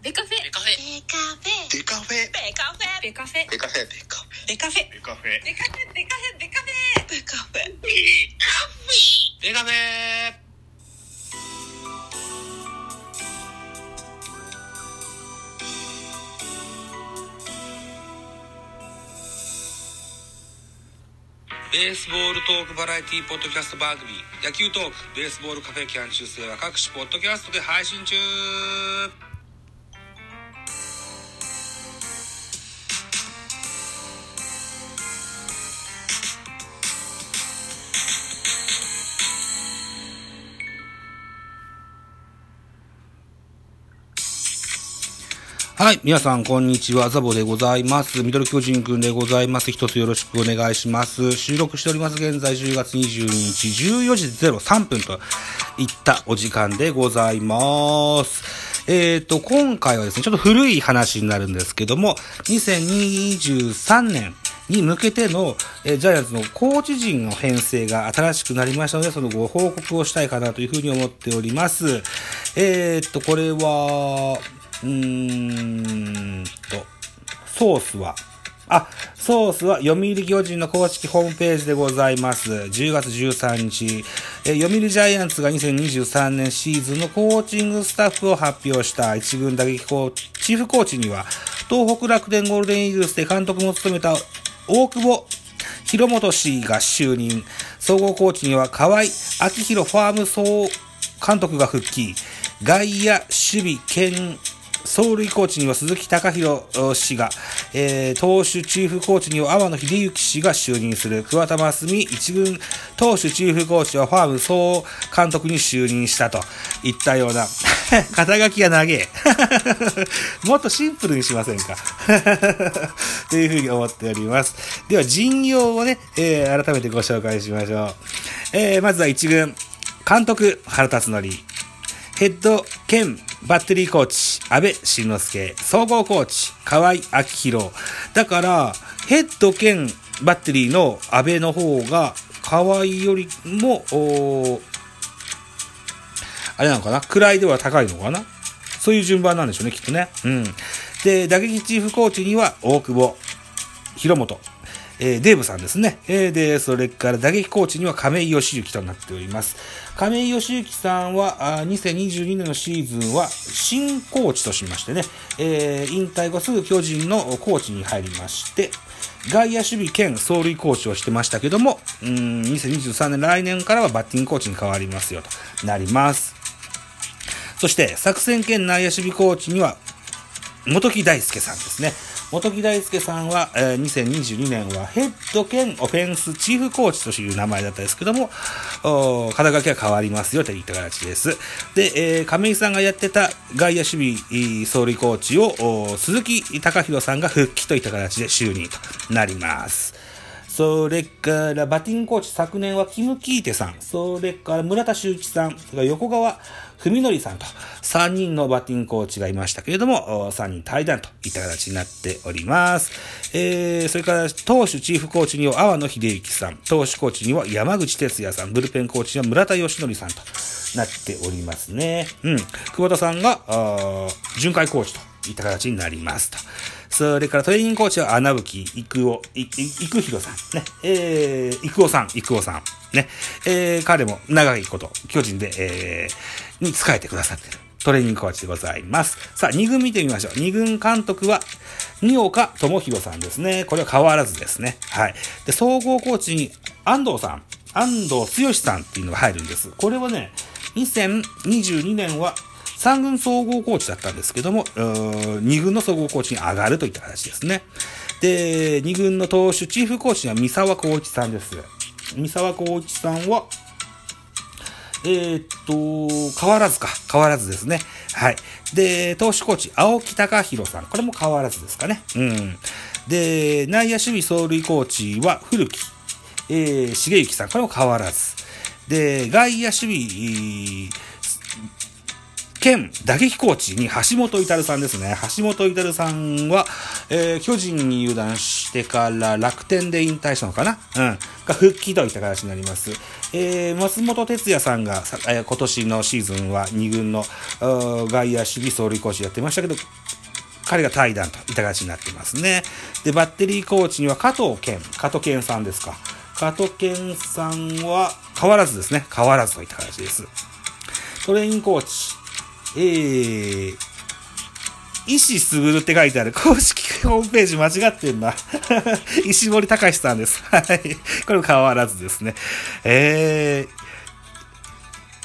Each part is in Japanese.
ベカフェ。ベカフェ。ベカフェ。デカフェ。ベカフェ。ベカフェ。デカフェベカフェ。デカフェ。ベカフェ。ベカフェ。ベカフェ。ベカフェ。ベカフェ。ベースボールトークバラエティポッドキャスト番組野球トークベースボールカフェ。キャン中世は各種ポッドキャストで配信中はい。皆さん、こんにちは。ザボでございます。ミドル巨人くんでございます。一つよろしくお願いします。収録しております。現在10月22日14時03分といったお時間でございます。えっ、と、今回はですね、ちょっと古い話になるんですけども、2023年に向けての、えジャイアンツのコーチ陣の編成が新しくなりましたので、そのご報告をしたいかなというふうに思っております。えっ、と、これは、うーんと、ソースは、あ、ソースは読売巨人の公式ホームページでございます。10月13日、え読売ジャイアンツが2023年シーズンのコーチングスタッフを発表した一軍打撃コーチ、チーフコーチには、東北楽天ゴールデンイーグルスで監督も務めた大久保広本氏が就任。総合コーチには河合明宏ファーム総監督が復帰。外野、守備、兼走塁コーチには鈴木貴弘氏が、えー投手チーフコーチには天野秀幸氏が就任する。桑田真澄一軍投手チーフコーチはファーム総監督に就任したといったような、肩書きが長え。もっとシンプルにしませんか。というふうに思っております。では、陣容をね、えー改めてご紹介しましょう。えーまずは一軍、監督、原辰徳。ヘッド兼バッテリーコーチ、安倍晋之助。総合コーチ、河合明宏。だから、ヘッド兼バッテリーの安倍の方が、河合よりも、あれなのかな？位では高いのかな？そういう順番なんでしょうね、きっとね。うん。で、打撃チーフコーチには、大久保、広本、えーデーブさんですね。えーで、それから打撃コーチには亀井義行となっております。亀井義行さんは、あ2022年のシーズンは新コーチとしましてね、えー引退後すぐ巨人のコーチに入りまして、外野守備兼走塁コーチをしてましたけども、うん、2023年来年からはバッティングコーチに変わりますよとなります。そして、作戦兼内野守備コーチには、元木大輔さんですね。本木大輔さんは、えー2022年はヘッド兼オフェンスチーフコーチという名前だったんですけども、肩書きは変わりますよといった形です。で、えー亀井さんがやってた外野守備総理コーチを鈴木隆弘さんが復帰といった形で就任となります。それから、バッティングコーチ、昨年はキム・キーテさん、それから村田修一さん、それから横川文則さんと、3人のバッティングコーチがいましたけれども、3人対談といった形になっております。えー、それから、投手チーフコーチには阿波野秀幸さん、投手コーチには山口哲也さん、ブルペンコーチには村田義則さんとなっておりますね。うん。久保田さんが、あ巡回コーチといった形になりますと。それからトレーニングコーチは穴吹育夫、育弘さん。ね。えー、育夫さん、育夫さん。ね。えー、彼も長いこと、巨人で、えー、に仕えてくださってる。トレーニングコーチでございます。さあ、二軍見てみましょう。二軍監督は、二岡智弘さんですね。これは変わらずですね。はい。で、総合コーチに安藤さん、安藤剛さんっていうのが入るんです。これはね、2022年は3軍総合コーチだったんですけども、2軍の総合コーチに上がるといった形ですね。で、2軍の投手チーフコーチは三沢光一さんです。三沢光一さんは、えーっと、変わらずか。変わらずですね。はい。で、投手コーチ、青木隆弘さん。これも変わらずですかね。うん。で、内野守備走塁コーチは古木、えー、重幸さん。これも変わらず。で、外野守備、兼打撃コーチに橋本至さんですね。橋本至さんは、えー、巨人に入団してから楽天で引退したのかな？うん。が復帰といった形になります。えー、松本哲也さんが、えー、今年のシーズンは2軍の外野守備走塁コーチやってましたけど、彼が対談といった形になってますね。で、バッテリーコーチには加藤健、加藤健さんですか。加藤健さんは変わらずですね。変わらずといった形です。トレインコーチ、えー、石すぐるって書いてある公式ホームページ間違ってんな。石森隆さんです。はい。これも変わらずですね。えー、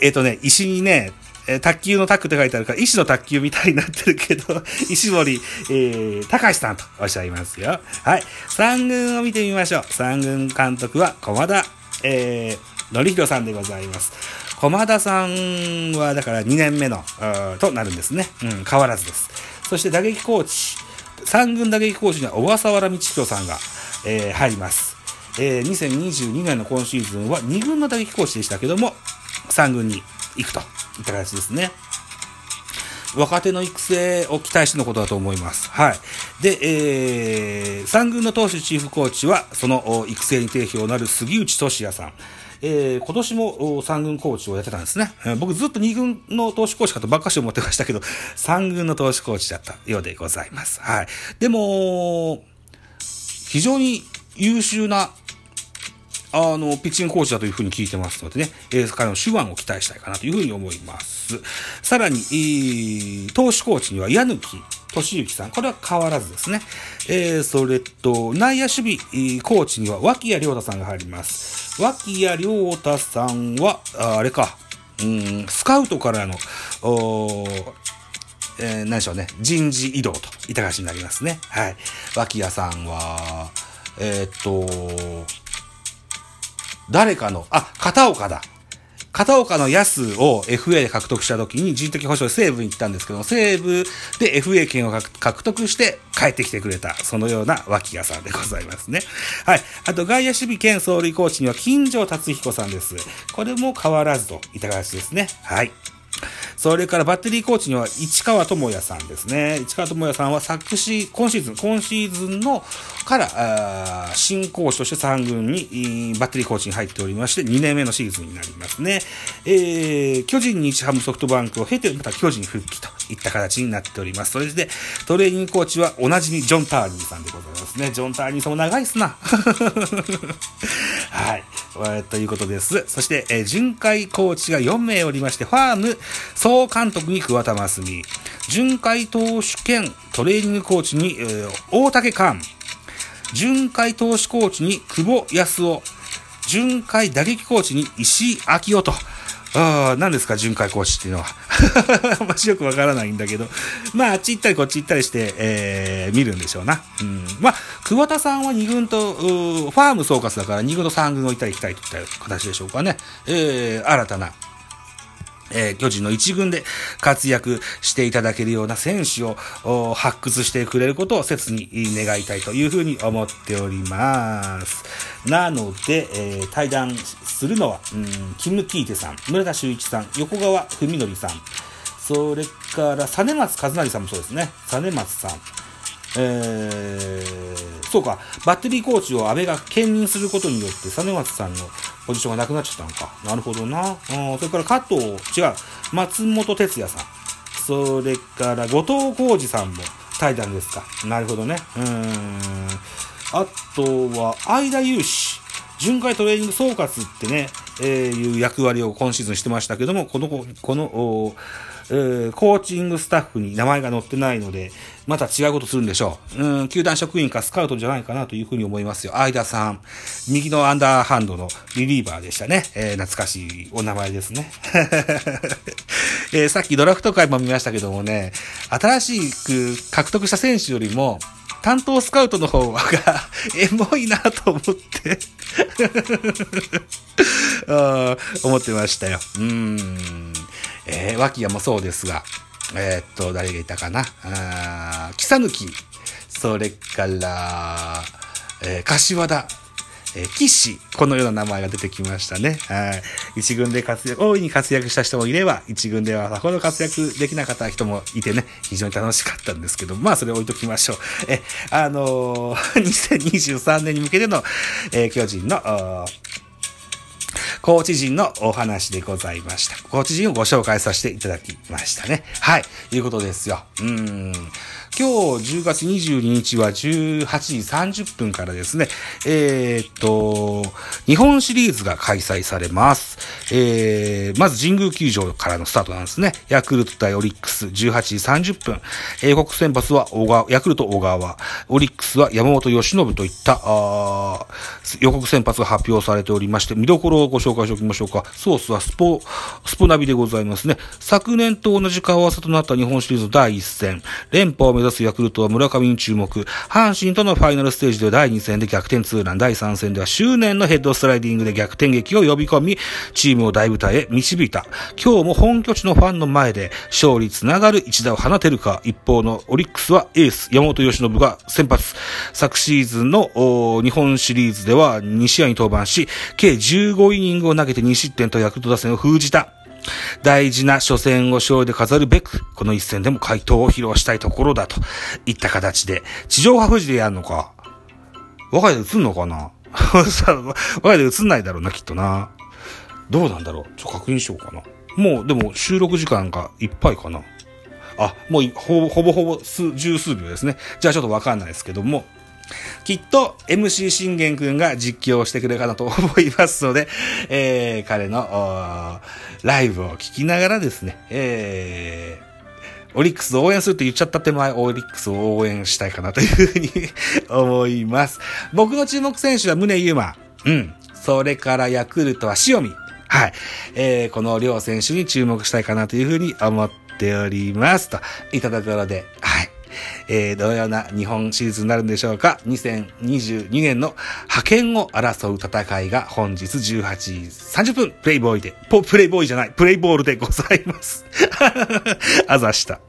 えっ、ー、とね、石にね、え卓球のタックって書いてあるから、石の卓球みたいになってるけど、石森、えー、高橋さんとおっしゃいますよ。はい。三軍を見てみましょう。三軍監督は、駒田、えー、のりひろさんでございます。駒田さんは、だから2年目の、となるんですね。うん、変わらずです。そして打撃コーチ、三軍打撃コーチには小笠原道弘さんが、えー、入ります。えー、2022年の今シーズンは2軍の打撃コーチでしたけども、3軍に行くといった形ですね。若手の育成を期待してのことだと思います。はい。で、えー、3軍の投手チーフコーチは、その育成に定評のある杉内俊也さん。えー、今年も3軍コーチをやってたんですね。僕ずっと2軍の投手コーチかとばっかし思ってましたけど、3軍の投手コーチだったようでございます。はい。でも、非常に優秀なあの、ピッチングコーチだというふうに聞いてますのでね、えー、彼の手腕を期待したいかなというふうに思います。さらに、投手コーチには矢貫俊之さん。これは変わらずですね。えー、それと、内野守備、コーチには脇谷亮太さんが入ります。脇谷亮太さんは、ああれか、うん、スカウトからの、おえー、何でしょうね、人事異動といった形になりますね。はい。脇谷さんは、えー、っと、誰かの、あ、片岡だ。片岡の安を FA で獲得した時に人的保障で西武に行ったんですけども、西武で FA 権を獲得して帰ってきてくれた、そのような脇屋さんでございますね。はい。あと、外野守備兼総理コーチには金城達彦さんです。これも変わらずといった形ですね。はい。それからバッテリーコーチには市川智也さんですね。市川智也さんは昨シ今シーズン、今シーズンのから、新コーチとして3軍にバッテリーコーチに入っておりまして、2年目のシーズンになりますね。えー、巨人日ハムソフトバンクを経て、また巨人復帰といった形になっております。それで、トレーニングコーチはおなじみジョン・ターニーさんでございますね。ジョン・ターニーさんも長いっすな。はい。えー、ということです。そして、えー、巡回コーチが4名おりまして、ファーム総監督に桑田真澄、巡回投手兼トレーニングコーチに、えー、大竹寛、巡回投手コーチに久保康夫、巡回打撃コーチに石井明夫と、ああ、何ですか、巡回コーチっていうのは。あんましよくわからないんだけど。まあ、あっち行ったりこっち行ったりして、えー、見るんでしょうな。うん。まあ、桑田さんは2軍と、ファーム総括だから2軍と3軍を行ったり来たりといった形でしょうかね。えー、新たな、えー、巨人の一軍で活躍していただけるような選手を発掘してくれることを切に願いたいというふうに思っております。なので、えー、対談するのは、うん、キム・キーテさん、村田修一さん、横川文則さん、それから、実松和成さんもそうですね。実松さん。えー、そうか、バッテリーコーチを安倍が兼任することによって、実松さんのポジションがなくなっちゃったのか。なるほどな。うん、それから加藤、違う、松本哲也さん。それから後藤浩二さんも対談ですか。なるほどね。うん。あとは、相田雄志。巡回トレーニング総括ってね、えー、いう役割を今シーズンしてましたけども、この、この、えー、コーチングスタッフに名前が載ってないので、また違うことするんでしょう。うん、球団職員かスカウトじゃないかなというふうに思いますよ。相田さん。右のアンダーハンドのリリーバーでしたね。えー、懐かしいお名前ですね。えー、さっきドラフト会も見ましたけどもね、新しく獲得した選手よりも、担当スカウトの方が、エモいなと思って 思ってましたよ。うん。えー、脇屋もそうですが、えー、っと、誰がいたかな。あ木さぬき、それから、えー、柏田、えー、岸、このような名前が出てきましたね。はい。一軍で活躍、大いに活躍した人もいれば、一軍ではさほど活躍できなかった人もいてね、非常に楽しかったんですけど、まあそれ置いときましょう。え、あのー、2023年に向けての、えー、巨人の、コーチ陣のお話でございました。コーチ陣をご紹介させていただきましたね。はい。いうことですよ。うん。今日10月22日は18時30分からですね、えー、っと、日本シリーズが開催されます。えー、まず神宮球場からのスタートなんですね。ヤクルト対オリックス18時30分。英国先発は小川、ヤクルト小川、オリックスは山本由伸といった、あ予告先発が発表されておりまして、見どころをご紹介しておきましょうか。ソースはスポ、スポナビでございますね。昨年と同じ顔合わせとなった日本シリーズ第1戦、連覇を目指すヤクルトは村上に注目。阪神とのファイナルステージでは第2戦で逆転ツーラン、第3戦では執念のヘッドスライディングで逆転劇を呼び込み、チームを大舞台へ導いた。今日も本拠地のファンの前で勝利つながる一打を放てるか。一方のオリックスはエース、山本由伸が先発。昨シーズンの日本シリーズでは2試合に登板し、計15イニングを投げて2失点とヤクルト打線を封じた。大事な初戦を勝利で飾るべく、この一戦でも回答を披露したいところだといった形で、地上波富士でやるのか。我が家で映んのかな我が家で映んないだろうな、きっとな。どうなんだろう？ちょっと、確認しようかな。もう、でも収録時間がいっぱいかな。あ、もうほぼほぼほぼ数、十数秒ですね。じゃあちょっとわかんないですけども。きっと MC 信玄くんが実況してくれるかなと思いますので、えー、彼のライブを聞きながらですね、えー、オリックスを応援するって言っちゃった手前、オリックスを応援したいかなというふうに 思います。僕の注目選手は宗優馬。うん。それからヤクルトは塩見。はい。えー、この両選手に注目したいかなというふうに思っております。といたところで、はい。えー、どのような日本シリーズになるんでしょうか。2022年の派遣を争う戦いが本日18時30分、プレイボーイで、プレイボーイじゃない、プレイボールでございます。あざした。